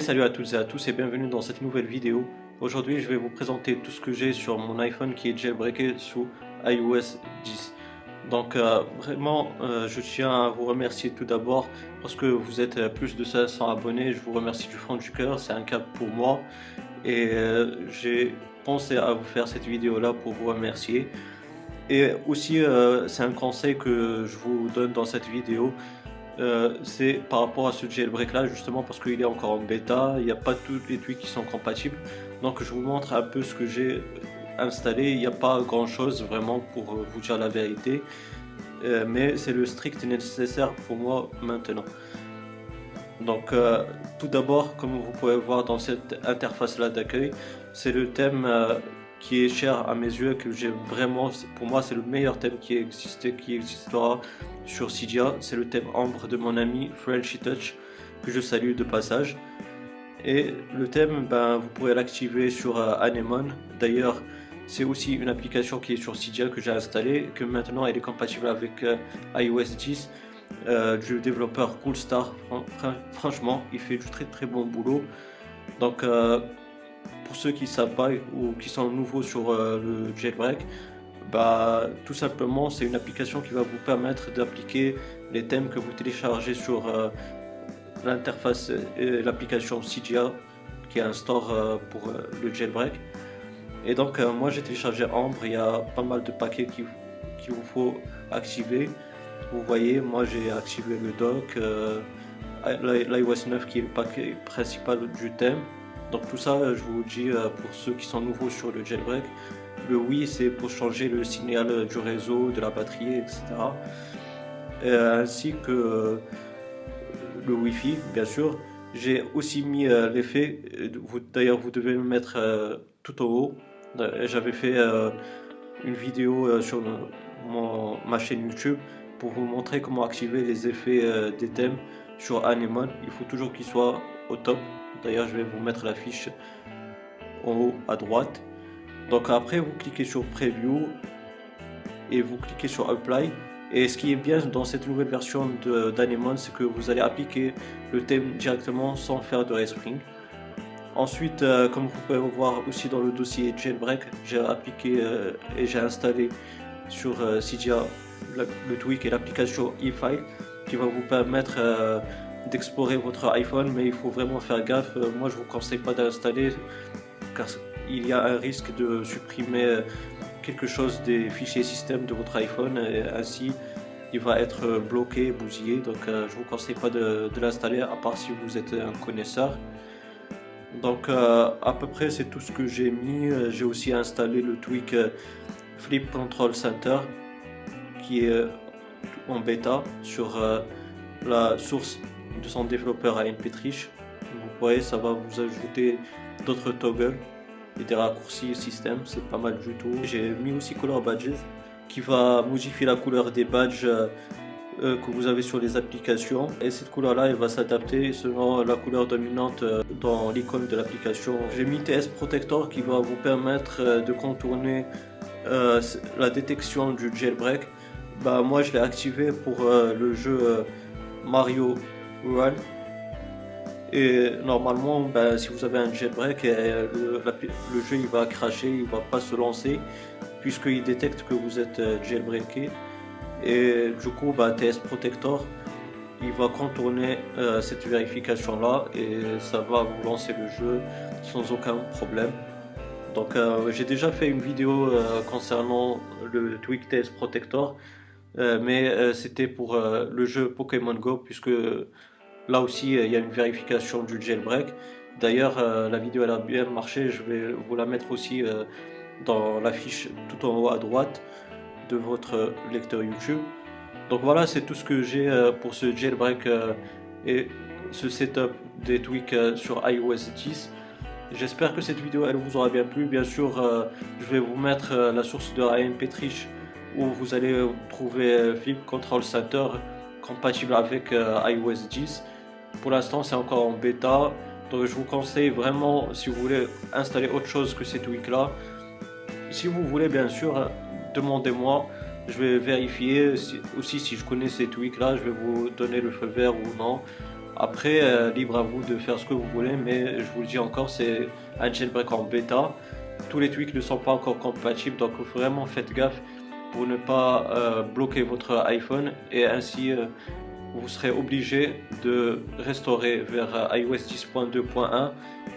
Salut à toutes et à tous et bienvenue dans cette nouvelle vidéo. Aujourd'hui je vais vous présenter tout ce que j'ai sur mon iPhone qui est jailbreaké sous iOS 10. Donc euh, vraiment euh, je tiens à vous remercier tout d'abord parce que vous êtes plus de 500 abonnés. Je vous remercie du fond du cœur, c'est un cap pour moi. Et euh, j'ai pensé à vous faire cette vidéo là pour vous remercier. Et aussi c'est un conseil que je vous donne dans cette vidéo euh, c'est par rapport à ce jailbreak là justement parce qu'il est encore en bêta, il n'y a pas tous les tweaks qui sont compatibles. Donc je vous montre un peu ce que j'ai installé, il n'y a pas grand chose vraiment pour euh, vous dire la vérité, euh, mais c'est le strict nécessaire pour moi maintenant. Donc tout d'abord, comme vous pouvez voir dans cette interface là d'accueil, c'est le thème qui est cher à mes yeux, que j'ai vraiment, pour moi c'est le meilleur thème qui existe, qui existera sur Cydia, c'est le thème Ambre de mon ami Frenchy Touch, que je salue de passage. Et le thème, ben, vous pourrez l'activer sur euh, Anemone. D'ailleurs, c'est aussi une application qui est sur Cydia que j'ai installée, que maintenant elle est compatible avec euh, iOS 10 euh, du développeur Coolstar. franchement, il fait du très très bon boulot. Donc, pour ceux qui savent pas ou qui sont nouveaux sur euh, le jailbreak, bah, tout simplement c'est une application qui va vous permettre d'appliquer les thèmes que vous téléchargez sur euh, l'interface et l'application CGA qui est un store euh, pour le jailbreak. Et donc moi j'ai téléchargé Ambre, il y a pas mal de paquets qu'il qui vous faut activer. Vous voyez, moi j'ai activé le dock, l'iOS 9 qui est le paquet principal du thème. Donc tout ça, je vous dis euh, pour ceux qui sont nouveaux sur le jailbreak, le oui c'est pour changer le signal du réseau, de la batterie, etc. Euh, ainsi que euh, le Wi-Fi, bien sûr. J'ai aussi mis l'effet, d'ailleurs vous devez le mettre tout en haut. J'avais fait une vidéo sur ma chaîne YouTube pour vous montrer comment activer les effets des thèmes sur Anemone. Il faut toujours qu'il soit au top. D'ailleurs, je vais vous mettre la fiche en haut à droite. Donc après, vous cliquez sur Preview et vous cliquez sur Apply. Et ce qui est bien dans cette nouvelle version d'Anemone, c'est que vous allez appliquer le thème directement sans faire de respring. Ensuite, euh, comme vous pouvez voir aussi dans le dossier Jailbreak, j'ai appliqué euh, et j'ai installé sur euh, le tweak et l'application eFile qui va vous permettre d'explorer votre iPhone, mais il faut vraiment faire gaffe. Euh, moi, je vous conseille pas d'installer car il y a un risque de supprimer quelque chose des fichiers système de votre iPhone et ainsi il va être bloqué, bousillé. Donc, euh, je vous conseille pas de, l'installer à part si vous êtes un connaisseur. Donc, euh, à peu près, c'est tout ce que j'ai mis. J'ai aussi installé le tweak Flip Control Center qui est en bêta sur la source de son développeur à Petrich. Vous voyez, ça va vous ajouter d'autres toggles et des raccourcis système, c'est pas mal du tout. J'ai mis aussi Color Badges qui va modifier la couleur des badges euh, euh, que vous avez sur les applications et cette couleur là elle va s'adapter selon la couleur dominante euh, dans l'icône de l'application. J'ai mis TS Protector qui va vous permettre de contourner la détection du jailbreak. Bah, moi je l'ai activé pour le jeu Mario et normalement, ben, si vous avez un jailbreak, euh, le, jeu il va cracher, il va pas se lancer puisqu'il détecte que vous êtes euh, jailbreaké. Et du coup, ben, TS Protector, il va contourner euh, cette vérification là et ça va vous lancer le jeu sans aucun problème. Donc j'ai déjà fait une vidéo concernant le Tweak TS Protector, mais c'était pour le jeu Pokémon Go puisque Là aussi, euh, il y a une vérification du jailbreak. D'ailleurs, euh, la vidéo elle a bien marché. Je vais vous la mettre aussi euh, dans la fiche tout en haut à droite de votre lecteur YouTube. Donc voilà, c'est tout ce que j'ai pour ce jailbreak et ce setup des tweaks sur iOS 10. J'espère que cette vidéo elle vous aura bien plu. Bien sûr, je vais vous mettre la source de Ryan Petrich où vous allez trouver Flip Control Center compatible avec iOS 10. Pour l'instant, c'est encore en bêta. Donc, je vous conseille vraiment, si vous voulez installer autre chose que ces tweaks-là, si vous voulez, bien sûr, demandez-moi. Je vais vérifier aussi si je connais ces tweaks-là. Je vais vous donner le feu vert ou non. Après, euh, libre à vous de faire ce que vous voulez, mais je vous le dis encore, c'est un jailbreak en bêta. Tous les tweaks ne sont pas encore compatibles, donc vraiment faites gaffe pour ne pas euh, bloquer votre iPhone et ainsi euh, vous serez obligé de restaurer vers iOS 10.2.1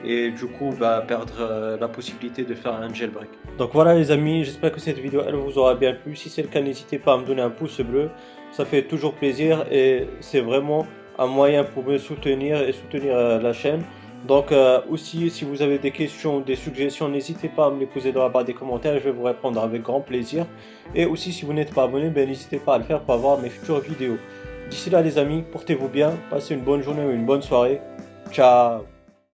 et du coup bah, perdre la possibilité de faire un jailbreak. Donc voilà les amis, j'espère que cette vidéo elle vous aura bien plu. Si c'est le cas, n'hésitez pas à me donner un pouce bleu, ça fait toujours plaisir et c'est vraiment un moyen pour me soutenir et soutenir euh, la chaîne. Donc euh, aussi, si vous avez des questions ou des suggestions, n'hésitez pas à me les poser dans la barre des commentaires, je vais vous répondre avec grand plaisir. Et aussi, si vous n'êtes pas abonné, ben, n'hésitez pas à le faire pour avoir mes futures vidéos. D'ici là les amis, portez-vous bien, passez une bonne journée ou une bonne soirée. Ciao